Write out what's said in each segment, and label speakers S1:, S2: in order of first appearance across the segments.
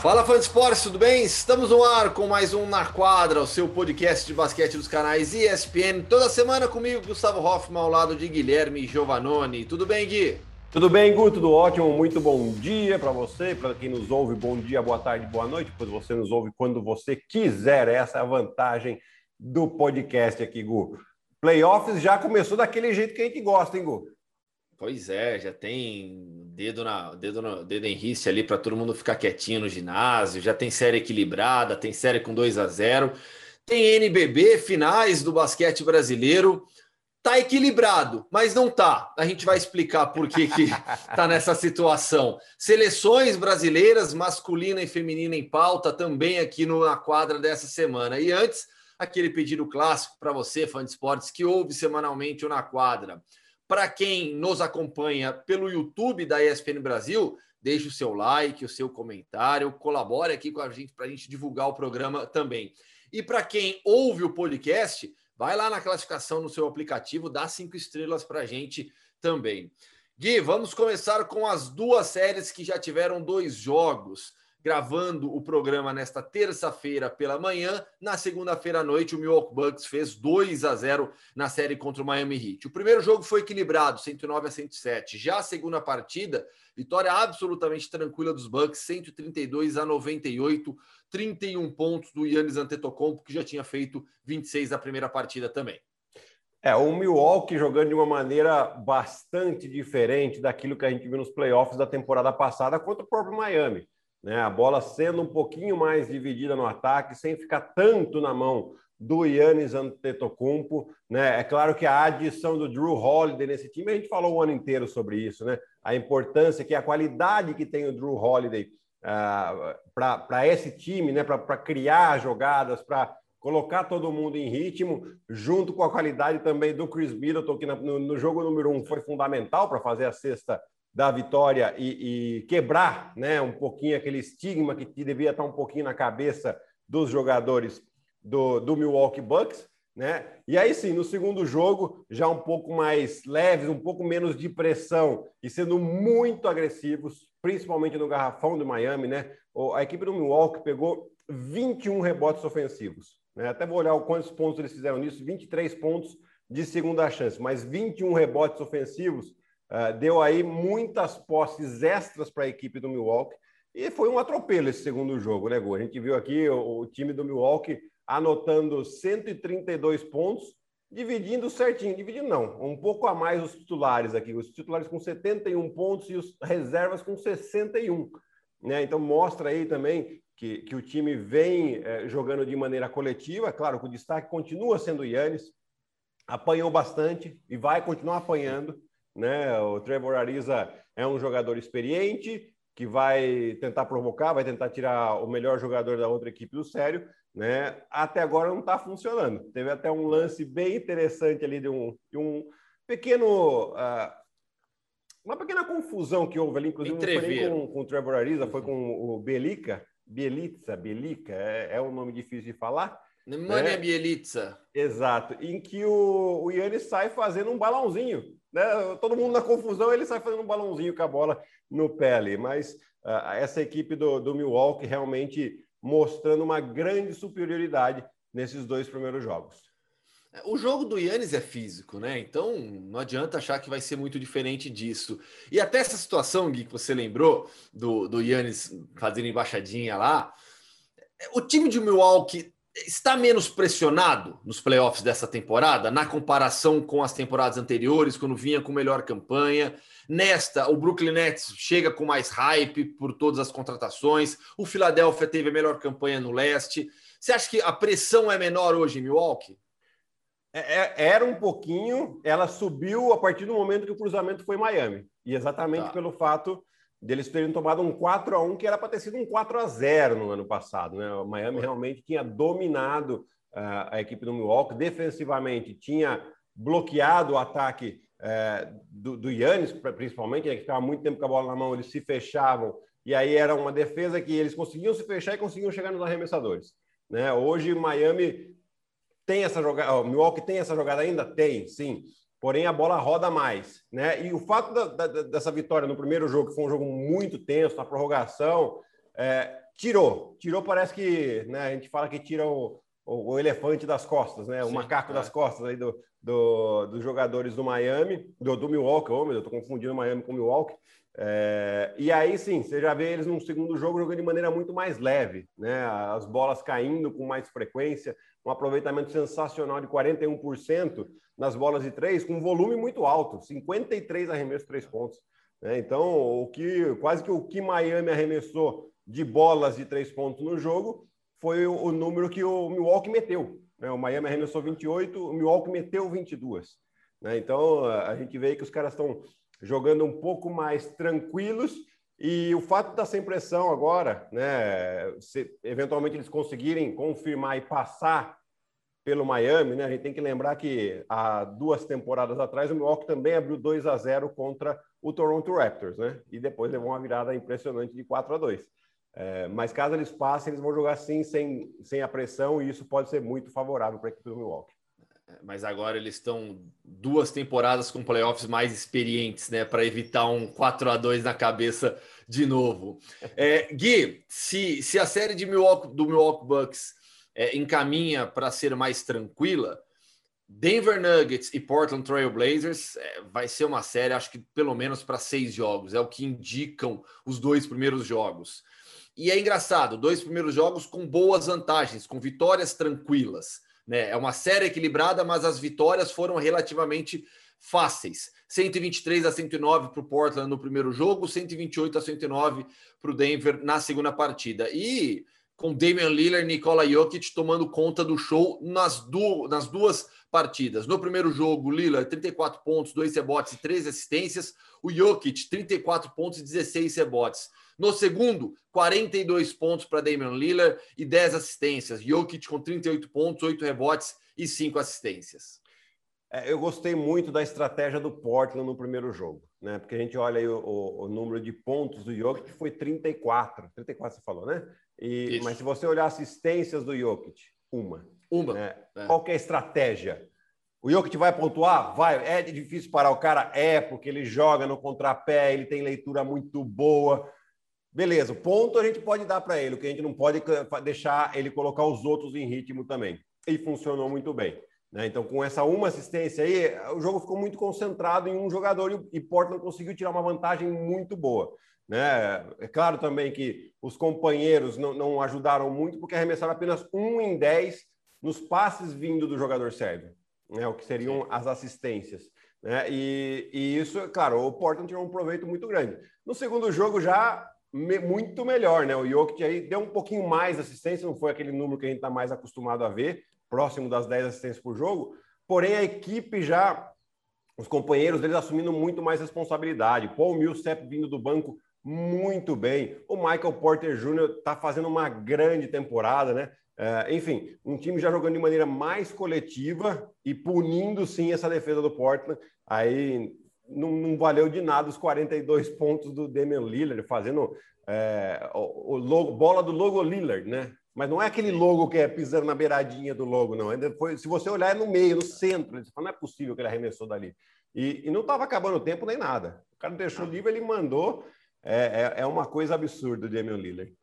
S1: Fala fã de esportes, tudo bem? Estamos no ar com mais um Na Quadra, o seu podcast de basquete dos canais ESPN. Toda semana comigo, Gustavo Hoffman, ao lado de Guilherme Giovanoni. Tudo bem, Gui?
S2: Tudo bem, Gu? Tudo ótimo. Muito bom dia para você, para quem nos ouve. Bom dia, boa tarde, boa noite, pois você nos ouve quando você quiser. Essa é a vantagem do podcast aqui, Gu. Playoffs já começou daquele jeito que a gente gosta, hein, Gu?
S1: Pois é, já tem dedo na dedo dedo em riste ali para todo mundo ficar quietinho no ginásio, já tem série equilibrada, tem série com 2 a 0. Tem NBB, finais do basquete brasileiro. Tá equilibrado, mas não tá. A gente vai explicar por que que tá nessa situação. Seleções brasileiras, masculina e feminina em pauta também aqui no, na quadra dessa semana. E antes, aquele pedido clássico para você, fã de esportes, que ouve semanalmente o Na Quadra. Para quem nos acompanha pelo YouTube da ESPN Brasil, deixe o seu like, o seu comentário, colabore aqui com a gente para a gente divulgar o programa também. E para quem ouve o podcast, vai lá na classificação no seu aplicativo, dá cinco estrelas para a gente também. Gui, vamos começar com as duas séries que já tiveram dois jogos gravando o programa nesta terça-feira pela manhã. Na segunda-feira à noite, o Milwaukee Bucks fez 2 a 0 na série contra o Miami Heat. O primeiro jogo foi equilibrado, 109 a 107. Já a segunda partida, vitória absolutamente tranquila dos Bucks, 132 a 98, 31 pontos do Yannis Antetokounmpo, que já tinha feito 26 na primeira partida também.
S2: É, o Milwaukee jogando de uma maneira bastante diferente daquilo que a gente viu nos playoffs da temporada passada contra o próprio Miami né? A bola sendo um pouquinho mais dividida no ataque, sem ficar tanto na mão do Yannis Antetokounmpo, né? É claro que a adição do Drew Holiday nesse time, a gente falou o ano inteiro sobre isso, né? A importância que a qualidade que tem o Drew Holiday uh, para esse time, né? Para criar jogadas, para colocar todo mundo em ritmo, junto com a qualidade também do Chris Middleton, que no, no jogo número um foi fundamental para fazer a sexta da vitória e, e, quebrar né, um pouquinho aquele estigma que devia estar um pouquinho na cabeça dos jogadores do, do Milwaukee Bucks. Né? E aí sim, no segundo jogo, já um pouco mais leves, um pouco menos de pressão e sendo muito agressivos, principalmente no garrafão do Miami, né? A equipe do Milwaukee pegou 21 rebotes ofensivos. Né? Até vou olhar quantos pontos eles fizeram nisso: 23 pontos de segunda chance, mas 21 rebotes ofensivos Uh, deu aí muitas posses extras para a equipe do Milwaukee e foi um atropelo esse segundo jogo, né, Gu? A gente viu aqui o, o, time do Milwaukee anotando 132 pontos, dividindo certinho, dividindo não, um pouco a mais os titulares aqui, os titulares com 71 pontos e os reservas com 61, né? Então mostra aí também que, que o time vem eh, jogando de maneira coletiva, claro que o destaque continua sendo o Yannis, apanhou bastante e vai continuar apanhando, né? O Trevor Ariza é um jogador experiente que vai tentar provocar, vai tentar tirar o melhor jogador da outra equipe do sério. Né? Até agora não está funcionando. Teve até um lance bem interessante ali de um, de um pequeno. Uh, uma pequena confusão que houve ali, inclusive não foi nem com, com o Trevor Ariza, foi com o Belica, Bielitsa, Belica, é, é um nome difícil de falar.
S1: Nemanja né? Bielitsa.
S2: Exato, em que o, o Yannis sai fazendo um balãozinho né? Todo mundo na confusão, ele sai fazendo um balãozinho com a bola no pé ali. Mas uh, essa equipe do, do Milwaukee realmente mostrando uma grande superioridade nesses dois primeiros jogos.
S1: O jogo do Yannis é físico, né? Então não adianta achar que vai ser muito diferente disso. E até essa situação, Gui, que você lembrou do, do Yannis fazendo embaixadinha lá, o time de Milwaukee está menos pressionado nos playoffs dessa temporada, na comparação com as temporadas anteriores, quando vinha com melhor campanha. Nesta, o Brooklyn Nets chega com mais hype por todas as contratações. O Philadelphia teve a melhor campanha no leste. Você acha que a pressão é menor hoje em Milwaukee?
S2: É, é era um pouquinho, ela subiu a partir do momento que o cruzamento foi Miami. E exatamente tá. pelo fato deles terem tomado um 4 a 1 que era para ter sido um 4 a 0 no ano passado. Né? O Miami realmente tinha dominado uh, a equipe do Milwaukee, defensivamente tinha bloqueado o ataque uh, do, do Yannis, principalmente, né, que ficava muito tempo com a bola na mão, eles se fechavam, e aí era uma defesa que eles conseguiam se fechar e conseguiam chegar nos arremessadores. Né? Hoje, Miami tem essa jogada, o Milwaukee tem essa jogada ainda? Tem, sim porém a bola roda mais, né? E o fato da, da, dessa vitória no primeiro jogo, que foi um jogo muito tenso, na prorrogação, é, tirou. Tirou, parece que né, a gente fala que tira o, o, o elefante das costas, né? O Sim, macaco é. das costas aí do, do, dos jogadores do Miami, do, do Milwaukee, oh, meu, eu tô confundindo Miami com Milwaukee. É, e aí sim, você já vê eles num segundo jogo jogando de maneira muito mais leve, né? As bolas caindo com mais frequência, um aproveitamento sensacional de 41% nas bolas de três, com um volume muito alto, 53 arremessos três pontos. Né? Então, o que quase que o que Miami arremessou de bolas de três pontos no jogo foi o, número que o Milwaukee meteu. Né? O Miami arremessou 28, o Milwaukee meteu 22. Né? Então, a gente vê que os caras estão jogando um pouco mais tranquilos e o fato da sem pressão agora, né, se eventualmente eles conseguirem confirmar e passar pelo Miami, né, a gente tem que lembrar que há duas temporadas atrás o Milwaukee também abriu 2 a 0 contra o Toronto Raptors, né, e depois levou uma virada impressionante de 4 a 2. É, mas caso eles passem, eles vão jogar assim, sem, sem a pressão, e isso pode ser muito favorável para a equipe do Milwaukee
S1: mas agora eles estão duas temporadas com playoffs mais experientes, né, para evitar um 4 a 2 na cabeça de novo. É, Gui, se, se a série de Milwaukee, do Milwaukee Bucks é, encaminha para ser mais tranquila, Denver Nuggets e Portland Trail Blazers é, vai ser uma série, acho que pelo menos para seis jogos, é o que indicam os dois primeiros jogos. E é engraçado, dois primeiros jogos com boas vantagens, com vitórias tranquilas. Né? É uma série equilibrada, mas as vitórias foram relativamente fáceis. 123 a 109 para o Portland no primeiro jogo, 128 a 109 para o Denver na segunda partida. E com Damian Lillard e Nikola Jokic tomando conta do show nas, du nas duas partidas. No primeiro jogo, Lillard 34 pontos, 2 rebotes e 3 assistências. O Jokic 34 pontos e 16 rebotes. No segundo, 42 pontos para Damian Lillard e 10 assistências. Jokic com 38 pontos, 8 rebotes e 5 assistências.
S2: É, eu gostei muito da estratégia do Portland no primeiro jogo, né? Porque a gente olha aí o, o, o número de pontos do Jokic foi 34. 34 você falou, né? E, mas se você olhar assistências do Jokic, uma.
S1: Uma. Né?
S2: É. Qual é a estratégia? O Jokic vai pontuar? Vai. É difícil parar o cara? É, porque ele joga no contrapé, ele tem leitura muito boa. Beleza, ponto a gente pode dar para ele, o que a gente não pode deixar ele colocar os outros em ritmo também. E funcionou muito bem. Né? Então, com essa uma assistência aí, o jogo ficou muito concentrado em um jogador e Portland conseguiu tirar uma vantagem muito boa. Né? É claro também que os companheiros não, não ajudaram muito, porque arremessaram apenas um em dez nos passes vindo do jogador sérvio, né? o que seriam as assistências. Né? E, e isso, claro, o Portland tirou um proveito muito grande. No segundo jogo já me, muito melhor, né? O Jokic aí deu um pouquinho mais assistência, não foi aquele número que a gente está mais acostumado a ver, próximo das 10 assistências por jogo, porém a equipe já, os companheiros deles assumindo muito mais responsabilidade. Paul Millsap vindo do banco muito bem. O Michael Porter Jr. está fazendo uma grande temporada, né? É, enfim, um time já jogando de maneira mais coletiva e punindo sim essa defesa do Portland. Aí não, não, valeu de nada os 42 pontos do Damian Lillard, fazendo é, o, o logo, bola do logo Lillard, né? Mas não é aquele logo que é pisando na beiradinha do logo, não. Ainda foi, se você olhar, é no meio, no centro. Você fala, não é possível que ele arremessou dali. E, e não estava acabando o tempo nem nada. O cara não deixou livre, ele mandou. É, é, é, uma coisa absurda o Damian Lillard.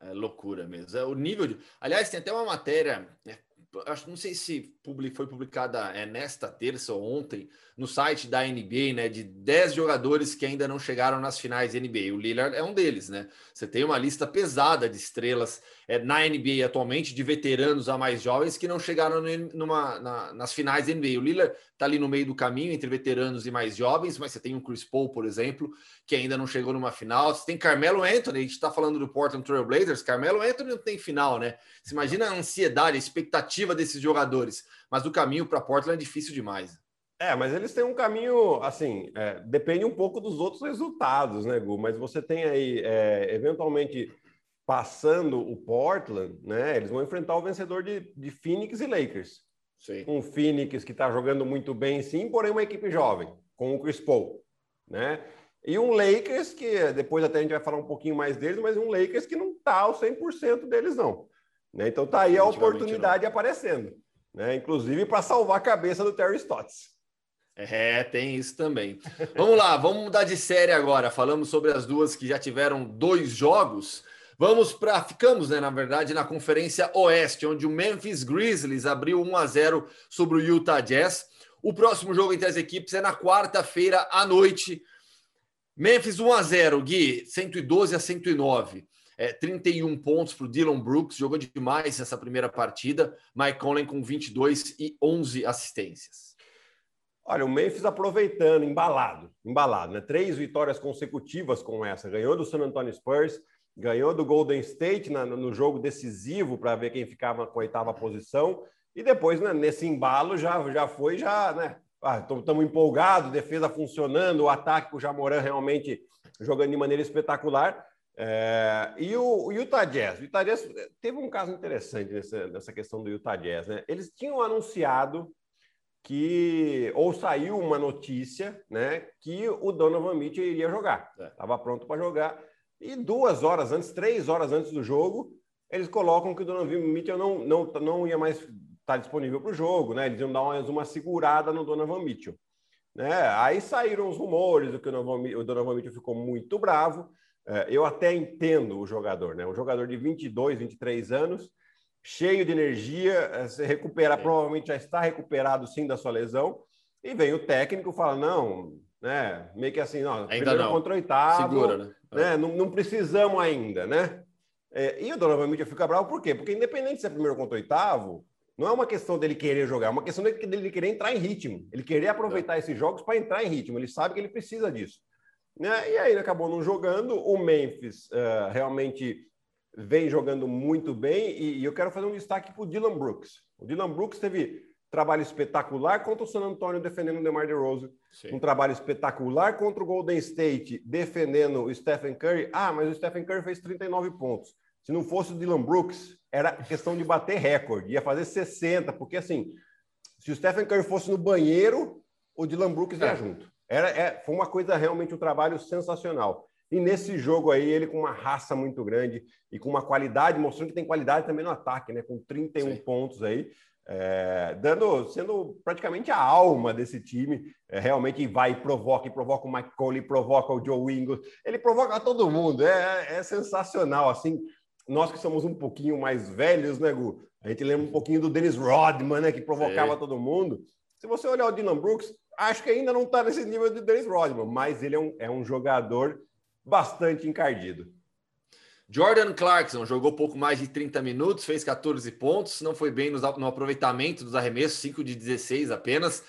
S1: É, é loucura mesmo. É o nível de. Aliás, tem até uma matéria né, acho não sei se foi publicada é, nesta terça ou ontem no site da NBA, né, de 10 jogadores que ainda não chegaram nas finais NBA. O Lillard é um deles, né? Você tem uma lista pesada de estrelas é, na NBA atualmente, de veteranos a mais jovens que não chegaram numa, na, nas finais NBA. O Lillard está ali no meio do caminho entre veteranos e mais jovens, mas você tem o Chris Paul, por exemplo, que ainda não chegou numa final. Você tem Carmelo Anthony, a gente está falando do Portland Trail Blazers. Carmelo Anthony não tem final, né? Você imagina a ansiedade, a expectativa desses jogadores, mas o caminho para Portland é difícil demais.
S2: É, mas eles têm um caminho, assim, é, depende um pouco dos outros resultados, né, Gu? Mas você tem aí, é, eventualmente, passando o Portland, né? Eles vão enfrentar o vencedor de, de Phoenix e Lakers. Sim. Um Phoenix que está jogando muito bem, sim, porém uma equipe jovem, com o Chris Paul, né? E um Lakers que, depois até a gente vai falar um pouquinho mais deles, mas um Lakers que não está ao 100% deles, não. Né? Então tá aí a oportunidade não. aparecendo, né? Inclusive para salvar a cabeça do Terry Stotts.
S1: É, tem isso também. Vamos lá, vamos mudar de série agora. Falamos sobre as duas que já tiveram dois jogos. Vamos para. Ficamos, né, na verdade, na Conferência Oeste, onde o Memphis Grizzlies abriu 1 a 0 sobre o Utah Jazz. O próximo jogo entre as equipes é na quarta-feira à noite. Memphis 1 a 0 Gui, 112 a 109. É, 31 pontos para o Dylan Brooks, jogou demais essa primeira partida. Mike Conley com 22 e 11 assistências.
S2: Olha, o Memphis aproveitando, embalado, embalado, né? Três vitórias consecutivas com essa. Ganhou do San Antonio Spurs, ganhou do Golden State na, no jogo decisivo para ver quem ficava com a oitava posição. E depois, né, nesse embalo, já, já foi, já, né? Estamos ah, empolgados, defesa funcionando, o ataque com o Jamoran realmente jogando de maneira espetacular. É, e o, o, Utah Jazz, o Utah Jazz teve um caso interessante nessa, nessa questão do Utah Jazz, né? Eles tinham anunciado que ou saiu uma notícia, né, que o Donovan Mitchell iria jogar, estava é. pronto para jogar e duas horas antes, três horas antes do jogo, eles colocam que o Donovan Mitchell não não não ia mais estar tá disponível para o jogo, né? Eles iam dar uma, uma segurada no Donovan Mitchell, né? Aí saíram os rumores do que o Donovan, o Donovan Mitchell ficou muito bravo. É, eu até entendo o jogador, né? Um jogador de 22, 23 anos, cheio de energia, é, se recuperar, provavelmente já está recuperado sim da sua lesão. E vem o técnico fala: não, né? Meio que assim, não, ainda primeiro não. contra o oitavo, Segura, né? né? Não, não, precisamos ainda, né? É, e o Donovan Mitchell fica bravo por quê? Porque independente de ser primeiro contra o oitavo, não é uma questão dele querer jogar, é uma questão dele, dele querer entrar em ritmo. Ele querer aproveitar é. esses jogos para entrar em ritmo. Ele sabe que ele precisa disso. Né? E aí ele acabou não jogando. O Memphis uh, realmente vem jogando muito bem. E, e eu quero fazer um destaque para o Dylan Brooks. O Dylan Brooks teve trabalho espetacular contra o San Antonio defendendo o DeMar DeRozan, Sim. um trabalho espetacular contra o Golden State defendendo o Stephen Curry. Ah, mas o Stephen Curry fez 39 pontos. Se não fosse o Dylan Brooks, era questão de bater recorde, ia fazer 60, porque assim, se o Stephen Curry fosse no banheiro, o Dylan Brooks ia é. junto. Era, é, foi uma coisa realmente um trabalho sensacional. E nesse jogo aí, ele com uma raça muito grande e com uma qualidade, mostrando que tem qualidade também no ataque, né? Com 31 Sim. pontos aí, é, dando, sendo praticamente a alma desse time. É, realmente vai e provoca, e provoca o Mike Conley, provoca o Joe Ingles, ele provoca todo mundo. É, é sensacional, assim. Nós que somos um pouquinho mais velhos, né, Gu? A gente lembra um pouquinho do Dennis Rodman, né, que provocava Sim. todo mundo. Se você olhar o Dylan Brooks, acho que ainda não está nesse nível de Dennis Rodman, mas ele é um, é um jogador bastante encardido.
S1: Jordan Clarkson jogou pouco mais de 30 minutos, fez 14 pontos, não foi bem no, aproveitamento dos arremessos, 5 de 16 apenas.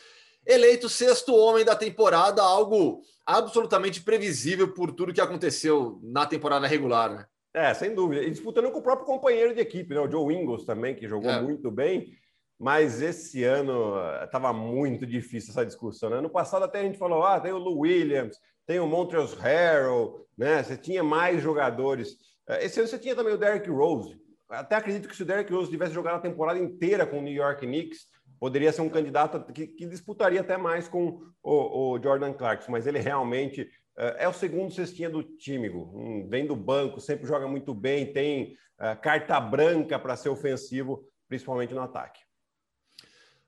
S1: Eleito sexto homem da temporada, algo absolutamente previsível por tudo que aconteceu na temporada regular, né?
S2: É, sem dúvida. E disputando com o próprio companheiro de equipe, né? o Joe Ingles também, que jogou é. muito bem. Mas esse ano estava eh, muito difícil essa discussão. Né? Ano passado até a gente falou, ah, tem o Lou Williams, tem o Montrezl Harrell, né? Você tinha mais jogadores. Eh, esse ano você tinha também o Derrick Rose. Até acredito que se o Derrick Rose tivesse jogado a temporada inteira com o New York Knicks, poderia ser um candidato que, que disputaria até mais com o, o, Jordan Clarkson, mas ele realmente eh, é o segundo cestinha do time, um, vem do banco, sempre joga muito bem, tem uh, carta branca para ser ofensivo, principalmente no ataque.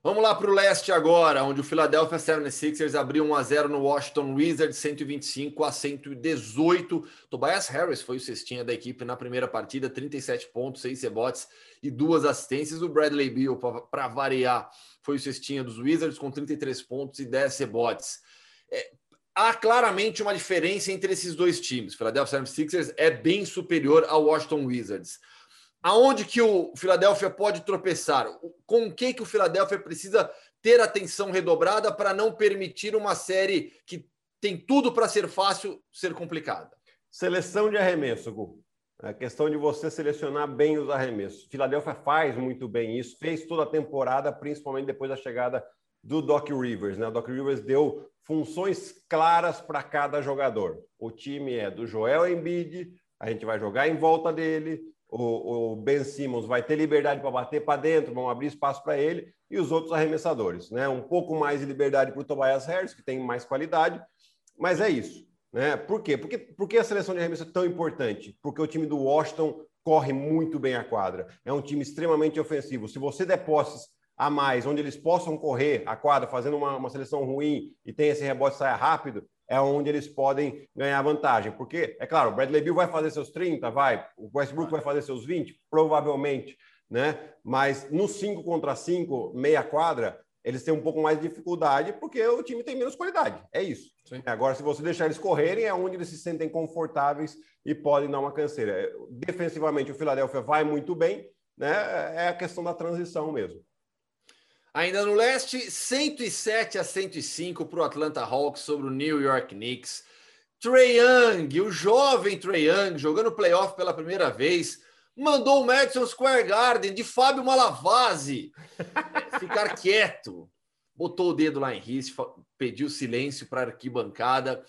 S1: Vamos lá para o leste agora, onde o Philadelphia 76ers abriu 1 a 0 no Washington Wizards, 125 a 118. Tobias Harris foi o cestinha da equipe na primeira partida, 37 pontos, 6 rebotes e duas assistências. O Bradley Beal, para variar, foi o cestinha dos Wizards com 33 pontos e 10 rebotes. É, há claramente uma diferença entre esses dois times. O Philadelphia 76ers é bem superior ao Washington Wizards aonde que o Philadelphia pode tropeçar? Com o que que o Philadelphia precisa ter atenção redobrada para não permitir uma série que tem tudo para ser fácil ser complicada?
S2: Seleção de arremesso, Gu. É a questão de você selecionar bem os arremessos. Philadelphia faz muito bem isso, fez toda a temporada, principalmente depois da chegada do Doc Rivers. Né? O Doc Rivers deu funções claras para cada jogador. O time é do Joel Embiid, a gente vai jogar em volta dele, o, o Ben Simmons vai ter liberdade para bater para dentro, vão abrir espaço para ele, e os outros arremessadores. Né? Um pouco mais de liberdade para o Tobias Harris, que tem mais qualidade, mas é isso. Né? Por quê? Porque, por que a seleção de arremesso é tão importante? Porque o time do Washington corre muito bem a quadra. É um time extremamente ofensivo. Se você der posses a mais, onde eles possam correr a quadra fazendo uma, uma seleção ruim e tem esse rebote saia rápido, é onde eles podem ganhar vantagem. Porque, é claro, o Bradley Bill vai fazer seus 30, vai, o Westbrook vai fazer seus 20, provavelmente, né? Mas no 5 contra 5, meia quadra, eles têm um pouco mais de dificuldade porque o time tem menos qualidade. É isso. Sim. Agora, se você deixar eles correrem, é onde eles se sentem confortáveis e podem dar uma canseira. Defensivamente, o Philadelphia vai muito bem, né? É a questão da transição mesmo.
S1: Ainda no leste, 107 a 105 para o Atlanta Hawks sobre o New York Knicks. Trey Young, o jovem Trey Young, jogando playoff pela primeira vez, mandou o Madison Square Garden de Fábio Malavase ficar quieto. Botou o dedo lá em risco, pediu silêncio para a arquibancada.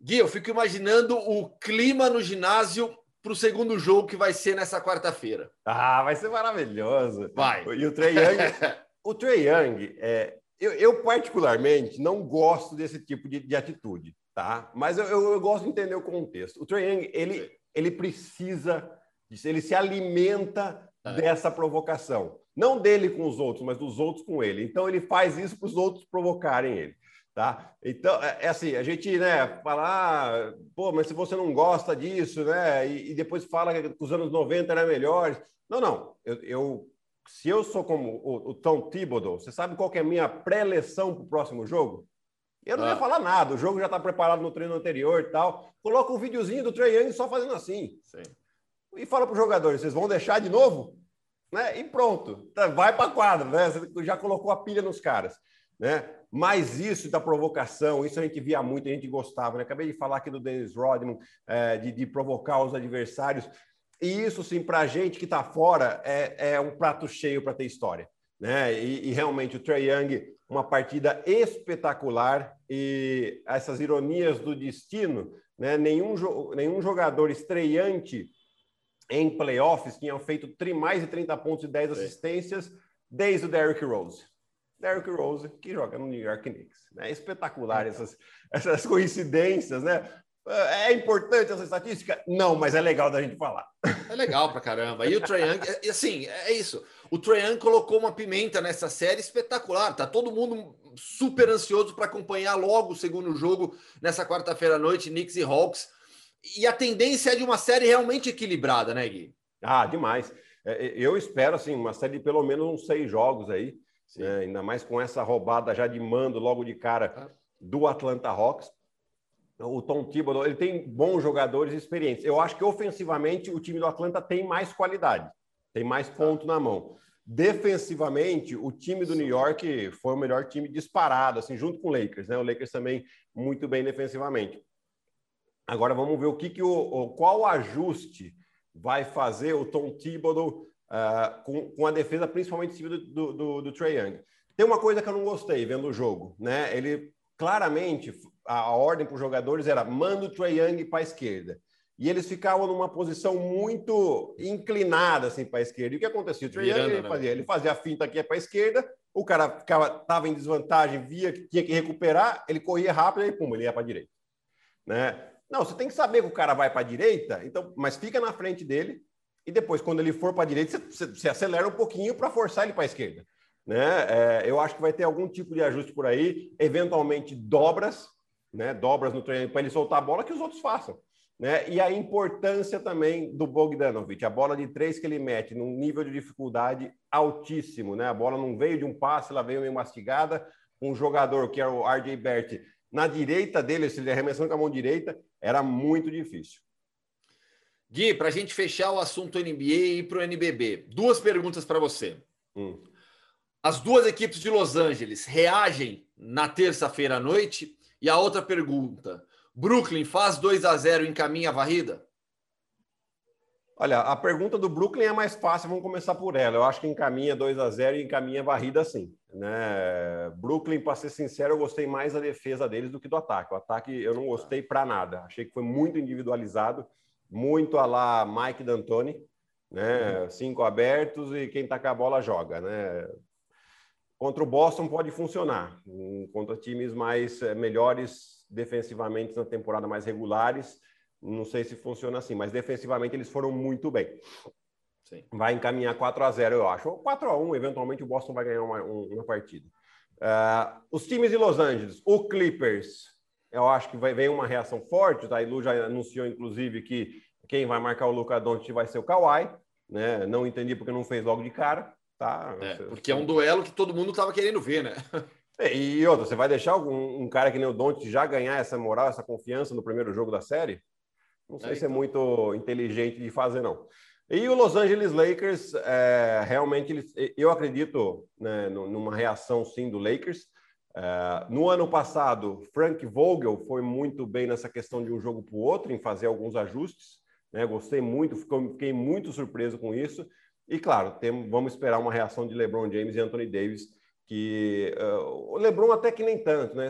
S1: Gui, eu fico imaginando o clima no ginásio para o segundo jogo que vai ser nessa quarta-feira.
S2: Ah, vai ser maravilhoso.
S1: Vai.
S2: E o Trey Young, o Trey Young, é, eu, eu, particularmente não gosto desse tipo de, de atitude, tá? Mas eu, eu, eu, gosto de entender o contexto. O Trey Young, ele, ele precisa, ele se alimenta é. dessa provocação. Não dele com os outros, mas dos outros com ele. Então ele faz isso para os outros provocarem ele. Tá? Então, é, é assim, a gente, né, fala, ah, pô, mas se você não gosta disso, né, e, e depois fala que os anos 90 eram melhores. Não, não, eu, eu se eu sou como o, o Tom Thibodeau, você sabe qual é a minha pré-eleção para o próximo jogo? Eu não ah. ia falar nada, o jogo já está preparado no treino anterior e tal. Coloca um videozinho do Trey Young só fazendo assim. Sim. E fala para os jogadores: vocês vão deixar de novo? Né? E pronto, tá, vai para a quadra, né? Você já colocou a pilha nos caras. Né? Mas isso da provocação, isso a gente via muito, a gente gostava. Né? Acabei de falar aqui do Dennis Rodman, é, de, de provocar os adversários. E isso, sim, para a gente que está fora, é, é, um prato cheio para ter história. Né? E, e, realmente o Trey Young, uma partida espetacular e essas ironias do destino, né? nenhum, nenhum jogador estreante em playoffs tinha feito mais de 30 pontos e 10 assistências desde o Derrick Rose. Derrick Rose, que joga no New York Knicks. Né? Espetacular essas, essas coincidências, né? É importante essa estatística? Não, mas é legal da gente falar.
S1: É legal pra caramba. E o Trae Young, é, assim, é isso. O Trae Young colocou uma pimenta nessa série espetacular. Tá todo mundo super ansioso para acompanhar logo o segundo jogo nessa quarta-feira à noite, Knicks e Hawks. E a tendência é de uma série realmente equilibrada, né, Gui?
S2: Ah, demais. É, eu espero, assim, uma série de pelo menos uns seis jogos aí. Né? Ainda mais com essa roubada já de mando logo de cara ah. do Atlanta Hawks o Tom Thibodeau, ele tem bons jogadores experientes. Eu acho que ofensivamente o time do Atlanta tem mais qualidade, tem mais tá. ponto na mão. Defensivamente, o time do New York foi o melhor time disparado, assim, junto com o Lakers, né? O Lakers também muito bem defensivamente. Agora vamos ver o que, que o, qual ajuste vai fazer o Tom Thibodeau uh, com, com, a defesa, principalmente do, do, do, do Trae Young. Tem uma coisa que eu não gostei vendo o jogo, né? Ele claramente a ordem para os jogadores era manda o Trae Young para a esquerda. E eles ficavam numa posição muito inclinada assim para a esquerda. E o que acontecia? O Trae Young ele né? fazia, ele fazia a finta aqui para a esquerda, o cara ficava estava em desvantagem, via que tinha que recuperar, ele corria rápido e pum, ele ia para a direita. Né? Não, você tem que saber que o cara vai para a direita, então, mas fica na frente dele e depois quando ele for para a direita, você, você acelera um pouquinho para forçar ele para a esquerda. Né? É, eu acho que vai ter algum tipo de ajuste por aí, eventualmente dobras, né? Dobras no treino para ele soltar a bola que os outros façam. Né? E a importância também do Bogdanovic, a bola de três que ele mete num nível de dificuldade altíssimo, né? A bola não veio de um passe, ela veio meio mastigada. Um jogador que era o RJ Bert na direita dele, se ele arremessando com a mão direita, era muito difícil.
S1: Gui, para a gente fechar o assunto NBA e ir para o NBB, duas perguntas para você. Hum. As duas equipes de Los Angeles reagem na terça-feira à noite? E a outra pergunta: Brooklyn faz 2 a 0 e encaminha a varrida?
S2: Olha, a pergunta do Brooklyn é mais fácil, vamos começar por ela. Eu acho que encaminha 2 a 0 e encaminha a varrida sim. Né? Brooklyn, para ser sincero, eu gostei mais da defesa deles do que do ataque. O ataque eu não gostei para nada. Achei que foi muito individualizado, muito a lá Mike D'Antoni, né? Cinco abertos e quem tá com a bola joga, né? Contra o Boston pode funcionar. Contra times mais eh, melhores defensivamente na temporada, mais regulares, não sei se funciona assim, mas defensivamente eles foram muito bem. Sim. Vai encaminhar 4 a 0 eu acho. Ou 4 a 1 eventualmente o Boston vai ganhar uma, uma partida. Uh, os times de Los Angeles, o Clippers Eu acho que vai vem uma reação forte. A Ilu já anunciou, inclusive, que quem vai marcar o Luca Doncic vai ser o Kawhi. Né? Não entendi porque não fez logo de cara. Tá?
S1: É, porque é um duelo que todo mundo estava querendo ver, né?
S2: É, e outra, você vai deixar algum, um cara que nem o Doncic já ganhar essa moral, essa confiança no primeiro jogo da série? Não sei é, se é então. muito inteligente de fazer, não. E o Los Angeles Lakers, é, realmente, eles, eu acredito né, numa reação, sim, do Lakers. É, no ano passado, Frank Vogel foi muito bem nessa questão de um jogo para o outro, em fazer alguns ajustes. Né? Gostei muito, fiquei muito surpreso com isso. E, claro, tem, vamos esperar uma reação de LeBron James e Anthony Davis, que uh, o LeBron até que nem tanto. Né?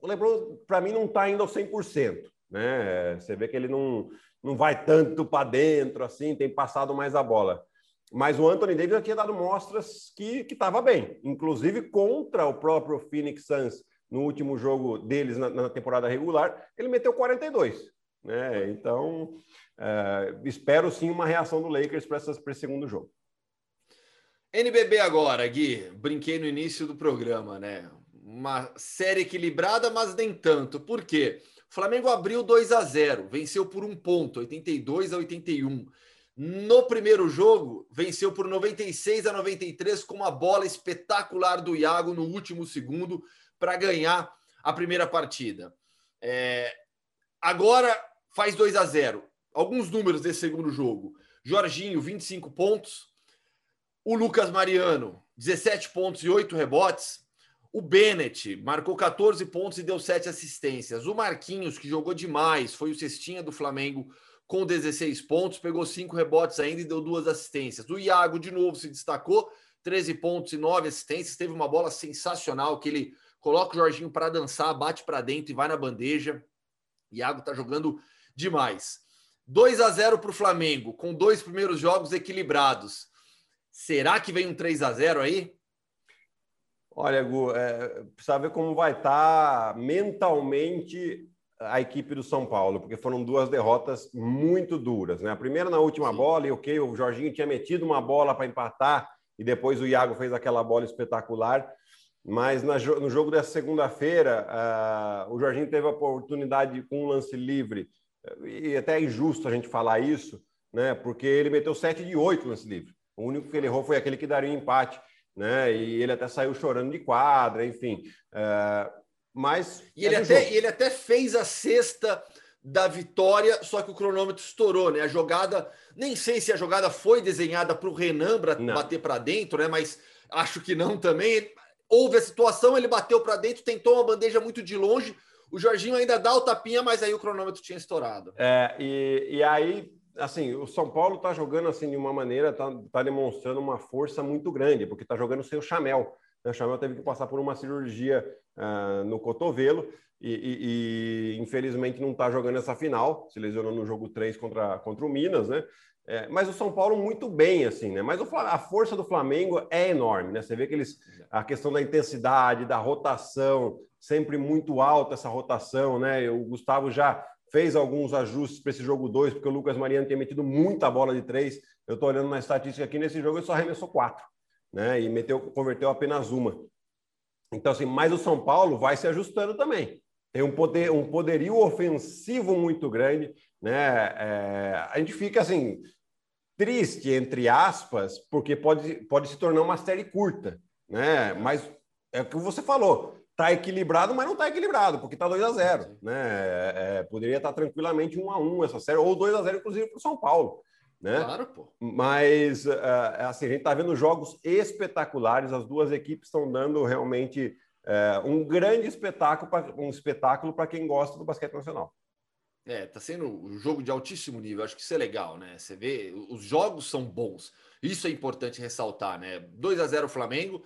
S2: O LeBron, para mim, não está indo ao 100%. Né? Você vê que ele não não vai tanto para dentro assim, tem passado mais a bola. Mas o Anthony Davis já tinha dado mostras que estava bem, inclusive contra o próprio Phoenix Suns no último jogo deles na, na temporada regular, ele meteu 42. Né? Então, é, espero sim uma reação do Lakers para esse segundo jogo.
S1: NBB agora, Gui. Brinquei no início do programa, né? Uma série equilibrada, mas nem tanto. Por quê? O Flamengo abriu 2 a 0, venceu por um ponto, 82 a 81. No primeiro jogo, venceu por 96 a 93 com uma bola espetacular do Iago no último segundo para ganhar a primeira partida. É... Agora faz 2 a 0. Alguns números desse segundo jogo. Jorginho, 25 pontos. O Lucas Mariano, 17 pontos e 8 rebotes. O Bennett marcou 14 pontos e deu 7 assistências. O Marquinhos, que jogou demais, foi o cestinha do Flamengo com 16 pontos, pegou 5 rebotes ainda e deu duas assistências. O Iago, de novo, se destacou, 13 pontos e 9 assistências. Teve uma bola sensacional que ele coloca o Jorginho para dançar, bate para dentro e vai na bandeja. Iago está jogando demais. 2 a 0 para o Flamengo, com dois primeiros jogos equilibrados. Será que vem um 3 a 0 aí?
S2: Olha, Gu, é, precisa ver como vai estar tá mentalmente a equipe do São Paulo, porque foram duas derrotas muito duras. Né? A primeira na última Sim. bola, e ok, o Jorginho tinha metido uma bola para empatar, e depois o Iago fez aquela bola espetacular. Mas na, no jogo dessa segunda-feira, uh, o Jorginho teve a oportunidade com um lance livre, e até é injusto a gente falar isso, né? porque ele meteu 7 de 8 lance livre. O único que ele errou foi aquele que daria um empate né? E ele até saiu chorando de quadra, enfim. É, mas.
S1: E ele, até, ele até fez a sexta da vitória, só que o cronômetro estourou, né? A jogada, nem sei se a jogada foi desenhada para o Renan para bater para dentro, né? Mas acho que não também. Houve a situação, ele bateu para dentro, tentou uma bandeja muito de longe. O Jorginho ainda dá o tapinha, mas aí o cronômetro tinha estourado.
S2: É, e, e aí assim, o São Paulo está jogando assim de uma maneira, está tá demonstrando uma força muito grande, porque está jogando sem o Chamel. Né? O Chamel teve que passar por uma cirurgia uh, no cotovelo e, e, e infelizmente não está jogando essa final, se lesionou no jogo 3 contra, contra o Minas, né? É, mas o São Paulo muito bem, assim, né? Mas o, a força do Flamengo é enorme, né? Você vê que eles. A questão da intensidade, da rotação, sempre muito alta essa rotação, né? O Gustavo já fez alguns ajustes para esse jogo 2, porque o Lucas Mariano tinha metido muita bola de três. Eu estou olhando na estatística aqui, nesse jogo ele só arremessou quatro, né? E meteu, converteu apenas uma. Então, assim, mas o São Paulo vai se ajustando também. Tem um, poder, um poderio ofensivo muito grande, né? É, a gente fica assim triste, entre aspas, porque pode, pode se tornar uma série curta, né? Mas é o que você falou tá equilibrado, mas não tá equilibrado, porque tá 2 a 0 né? É, é, poderia estar tá tranquilamente 1 a 1 essa série, ou 2 a 0 inclusive, para o São Paulo. Né?
S1: Claro, pô.
S2: Mas uh, assim, a gente está vendo jogos espetaculares, as duas equipes estão dando realmente um grande espetáculo, pra, um espetáculo para quem gosta do basquete nacional.
S1: É, tá sendo um jogo de altíssimo nível, acho que isso é legal, né? Você vê, os jogos são bons. Isso é importante ressaltar, né? 2 a 0 Flamengo,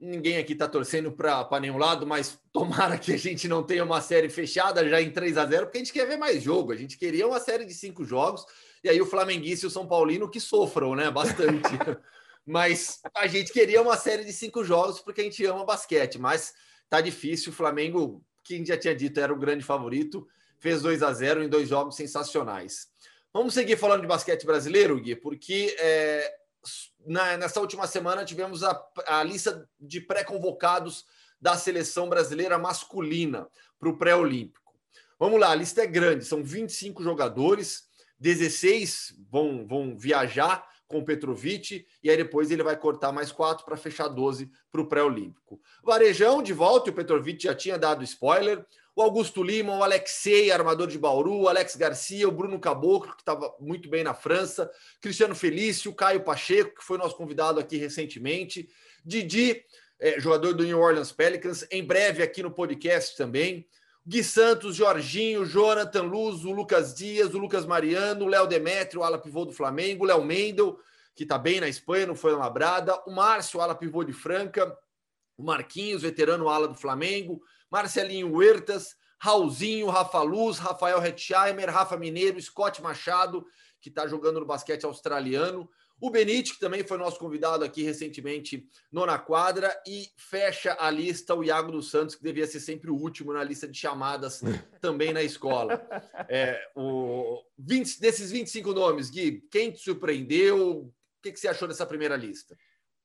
S1: Ninguém aqui está torcendo para nenhum lado, mas tomara que a gente não tenha uma série fechada já em 3 a 0 porque a gente quer ver mais jogo. A gente queria uma série de cinco jogos, e aí o Flamenguista e o São Paulino que sofram, né? Bastante. mas a gente queria uma série de cinco jogos porque a gente ama basquete, mas tá difícil. O Flamengo, quem já tinha dito, era o grande favorito, fez 2 a 0 em dois jogos sensacionais. Vamos seguir falando de basquete brasileiro, Gui, porque é, na, nessa última semana tivemos a, a lista de pré-convocados da seleção brasileira masculina para o pré-olímpico. Vamos lá, a lista é grande, são 25 jogadores, 16 vão, vão viajar com o Petrovic, e aí depois ele vai cortar mais quatro para fechar 12 para o pré-olímpico. Varejão de volta, o Petrovic já tinha dado spoiler. O Augusto Lima, o Alexei, armador de Bauru, o Alex Garcia, o Bruno Caboclo, que estava muito bem na França, Cristiano Felício, Caio Pacheco, que foi nosso convidado aqui recentemente, Didi, é, jogador do New Orleans Pelicans, em breve aqui no podcast também. Gui Santos, Jorginho, Jonathan Luz, o Lucas Dias, o Lucas Mariano, o Léo Demetrio, o ala pivô do Flamengo, o Léo Mendel, que está bem na Espanha, não foi labrada, o Márcio, ala pivô de Franca, o Marquinhos, veterano ala do Flamengo, Marcelinho Huertas, Raulzinho, Rafa Luz, Rafael Hetzheimer, Rafa Mineiro, Scott Machado, que está jogando no basquete australiano, o Benite, que também foi nosso convidado aqui recentemente no Na Quadra, e fecha a lista o Iago dos Santos, que devia ser sempre o último na lista de chamadas também na escola. É, o 20, desses 25 nomes, Gui, quem te surpreendeu? O que, que você achou dessa primeira lista?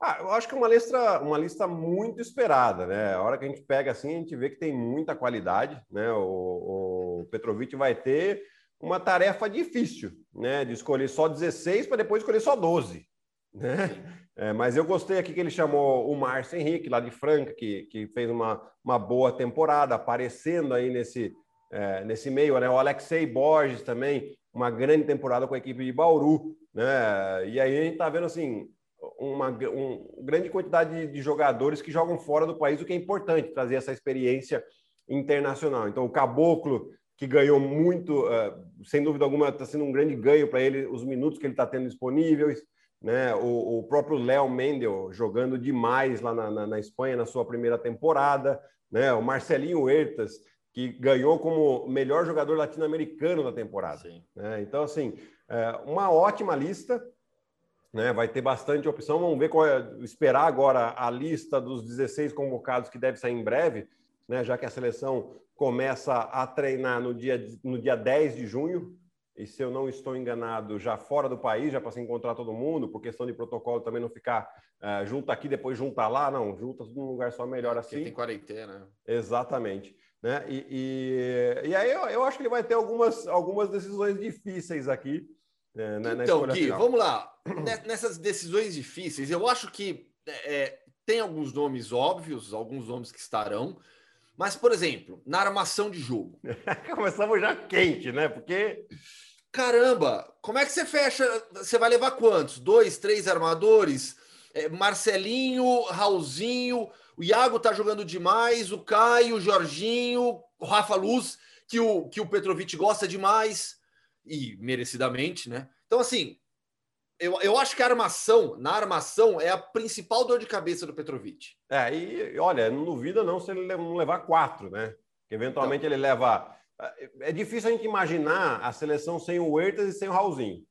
S2: Ah, eu acho que é uma lista, uma lista muito esperada, né? A hora que a gente pega assim, a gente vê que tem muita qualidade, né? O, o Petrovic vai ter uma tarefa difícil, né? De escolher só 16 para depois escolher só 12, né? É, mas eu gostei aqui que ele chamou o Márcio Henrique, lá de Franca, que, que fez uma, uma boa temporada, aparecendo aí nesse, é, nesse meio, né? O Alexei Borges também, uma grande temporada com a equipe de Bauru, né? E aí a gente tá vendo assim. Uma um, grande quantidade de, de jogadores que jogam fora do país, o que é importante, trazer essa experiência internacional. Então, o Caboclo que ganhou muito, uh, sem dúvida alguma, está sendo um grande ganho para ele os minutos que ele está tendo disponíveis. Né? O, o próprio Léo Mendel jogando demais lá na, na, na, Espanha na sua primeira temporada. Né? O Marcelinho Huertas, que ganhou como melhor jogador latino-americano da temporada. Né? Então, assim, é uma ótima lista. Né? Vai ter bastante opção. Vamos ver qual é, esperar agora a lista dos 16 convocados que deve sair em breve, né? já que a seleção começa a treinar no dia, no dia 10 de junho, e se eu não estou enganado, já fora do país, já para se encontrar todo mundo, por questão de protocolo também não ficar uh, junto aqui, depois juntar lá, não, junta tudo num lugar só melhor assim. Porque
S1: tem quarentena.
S2: Exatamente. Né? E, e, e aí eu, eu, acho que ele vai ter algumas, algumas decisões difíceis aqui.
S1: Né, então, Gui, final. vamos lá. Nessas decisões difíceis, eu acho que é, tem alguns nomes óbvios, alguns nomes que estarão, mas, por exemplo, na armação de jogo.
S2: Começamos já quente, né? Porque.
S1: Caramba, como é que você fecha? Você vai levar quantos? Dois, três armadores? É, Marcelinho, Raulzinho, o Iago tá jogando demais, o Caio, o Jorginho, o Rafa Luz, que o, que o Petrovic gosta demais, e merecidamente, né? Então, assim, eu, eu acho que a armação, na armação, é a principal dor de cabeça do Petrovic.
S2: É, e olha, não duvida não se ele não levar quatro, né? Que eventualmente então. ele leva. É difícil a gente imaginar a seleção sem o Huertas e sem o Raulzinho.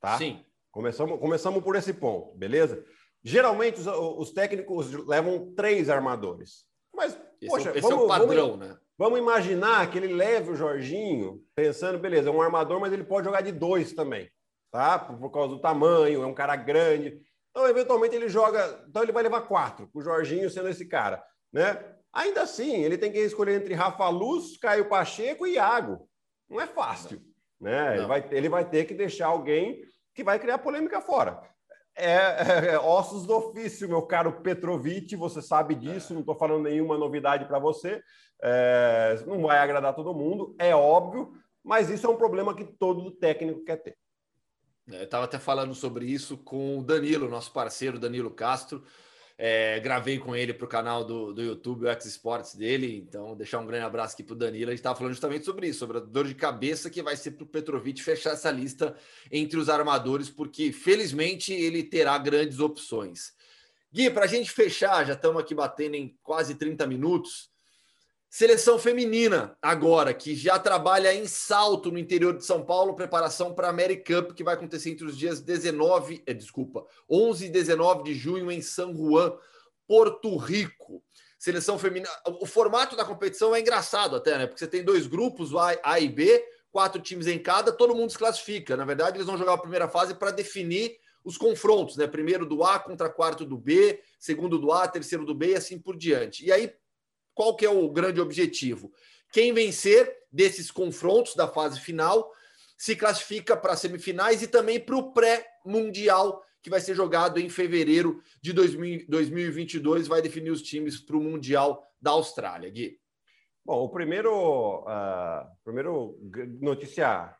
S2: Tá?
S1: Sim.
S2: Começamos, começamos por esse ponto, beleza? Geralmente os, os técnicos levam três armadores. Mas,
S1: esse poxa, é, esse vamos, é o padrão,
S2: vamos,
S1: né?
S2: Vamos imaginar que ele leve o Jorginho, pensando, beleza, é um armador, mas ele pode jogar de dois também tá? Por, por causa do tamanho, é um cara grande. Então, eventualmente, ele joga. Então, ele vai levar quatro, o Jorginho sendo esse cara, né? Ainda assim, ele tem que escolher entre Rafa Luz, Caio Pacheco e Iago. Não é fácil, né? Ele vai, ele vai ter que deixar alguém que vai criar polêmica fora. É, é, é, ossos do ofício, meu caro Petrovic, você sabe disso, não estou falando nenhuma novidade para você. É, não vai agradar todo mundo, é óbvio, mas isso é um problema que todo técnico quer ter.
S1: Eu estava até falando sobre isso com o Danilo, nosso parceiro Danilo Castro. É, gravei com ele para o canal do, do YouTube, o X Sports dele. Então, deixar um grande abraço aqui para o Danilo. A gente estava falando justamente sobre isso, sobre a dor de cabeça que vai ser para o Petrovic fechar essa lista entre os armadores, porque felizmente ele terá grandes opções. Gui, para a gente fechar, já estamos aqui batendo em quase 30 minutos. Seleção feminina, agora, que já trabalha em salto no interior de São Paulo, preparação para a American Cup, que vai acontecer entre os dias 19, é, desculpa, 11 e 19 de junho em São Juan, Porto Rico. Seleção feminina. O formato da competição é engraçado até, né? Porque você tem dois grupos, A, a e B, quatro times em cada, todo mundo se classifica. Na verdade, eles vão jogar a primeira fase para definir os confrontos, né? Primeiro do A contra quarto do B, segundo do A, terceiro do B e assim por diante. E aí qual que é o grande objetivo? Quem vencer desses confrontos da fase final se classifica para as semifinais e também para o pré-mundial, que vai ser jogado em fevereiro de 2022, vai definir os times para o Mundial da Austrália. Gui.
S2: Bom, o primeiro, uh, primeiro notícia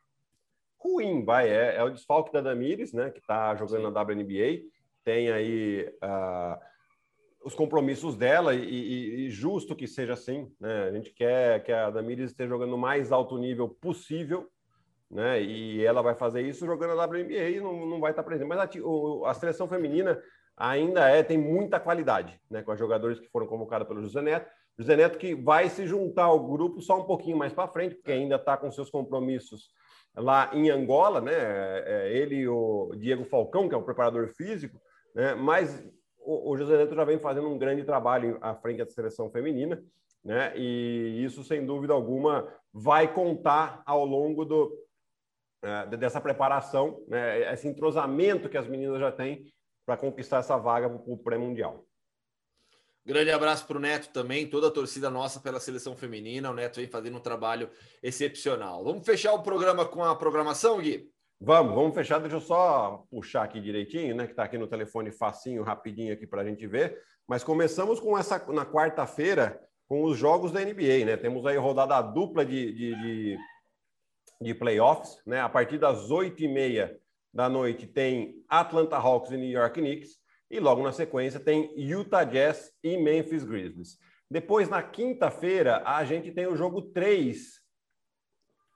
S2: ruim, vai, é, é, o desfalque da Damires, né, que está jogando Sim. na WNBA, tem aí uh, os compromissos dela e, e, e, justo que seja assim, né, a gente quer que a Damires esteja jogando no mais alto nível possível, né? E ela vai fazer isso jogando na WNBA e não, não vai estar presente. Mas a, o, a seleção feminina ainda é, tem muita qualidade, né? Com os jogadores que foram convocados pelo José Neto. José Neto que vai se juntar ao grupo só um pouquinho mais para frente, porque ainda está com seus compromissos lá em Angola, né? É, é, ele e o Diego Falcão, que é o preparador físico, né? Mas o, José Neto já vem fazendo um grande trabalho à frente da seleção feminina, né? E isso, sem dúvida alguma, vai contar ao longo do, é, dessa preparação, né, esse entrosamento que as meninas já têm para conquistar essa vaga para o pré-mundial.
S1: Grande abraço para o Neto também, toda a torcida nossa pela seleção feminina. O Neto vem fazendo um trabalho excepcional. Vamos fechar o programa com a programação, Gui?
S2: Vamos, vamos fechar. Deixa eu só puxar aqui direitinho, né? Que está aqui no telefone facinho, rapidinho aqui para a gente ver. Mas começamos com essa na quarta-feira com os jogos da NBA, né? Temos aí rodada dupla de, de, de de playoffs, né? A partir das oito e meia da noite tem Atlanta Hawks e New York Knicks e logo na sequência tem Utah Jazz e Memphis Grizzlies. Depois, na quinta-feira, a gente tem o jogo 3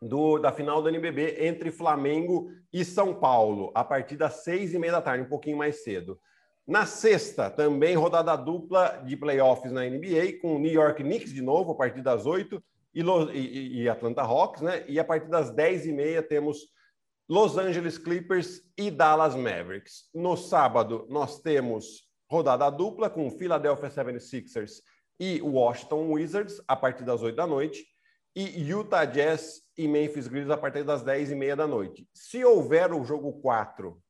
S2: do, da final do NBB entre Flamengo e São Paulo, a partir das seis e meia da tarde, um pouquinho mais cedo. Na sexta, também rodada dupla de playoffs na NBA, com New York Knicks de novo, a partir das oito, e, e, e Atlanta Hawks, né? E a partir das 10h30 temos Los Angeles Clippers e Dallas Mavericks. No sábado, nós temos rodada dupla com Philadelphia 76ers e Washington Wizards a partir das 8 da noite e Utah Jazz e Memphis Grizzlies a partir das 10 e meia da noite. Se houver o jogo 4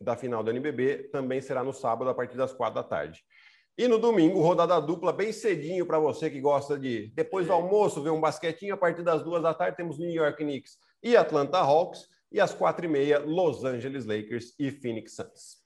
S2: da final do NBB, também será no sábado a partir das 4 da tarde. E no domingo, rodada dupla bem cedinho para você que gosta de, depois do almoço, ver um basquetinho. A partir das duas da tarde, temos New York Knicks e Atlanta Hawks. E às quatro e meia, Los Angeles Lakers e Phoenix Suns.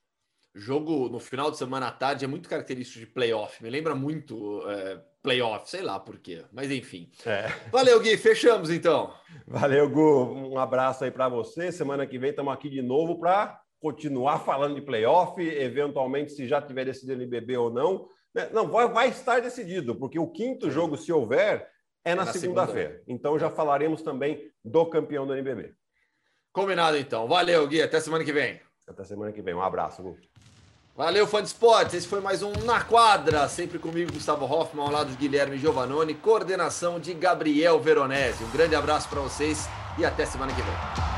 S1: Jogo no final de semana à tarde é muito característico de playoff. Me lembra muito é, playoff, sei lá por quê. Mas enfim. É. Valeu, Gui. Fechamos então.
S2: Valeu, Gu. Um abraço aí para você. Semana que vem estamos aqui de novo para continuar falando de playoff, eventualmente, se já tiver decidido NBB ou não. Né? Não, vai, vai estar decidido, porque o quinto jogo, se houver, é, é na, na segunda-feira. Segunda. Então já falaremos também do campeão do NBB.
S1: Combinado, então. Valeu, Gui. Até semana que vem.
S2: Até semana que vem. Um abraço, Gui.
S1: Valeu, fã de esportes. Esse foi mais um Na Quadra. Sempre comigo, Gustavo Hoffman, ao lado de Guilherme Giovanoni. Coordenação de Gabriel Veronese. Um grande abraço para vocês e até semana que vem.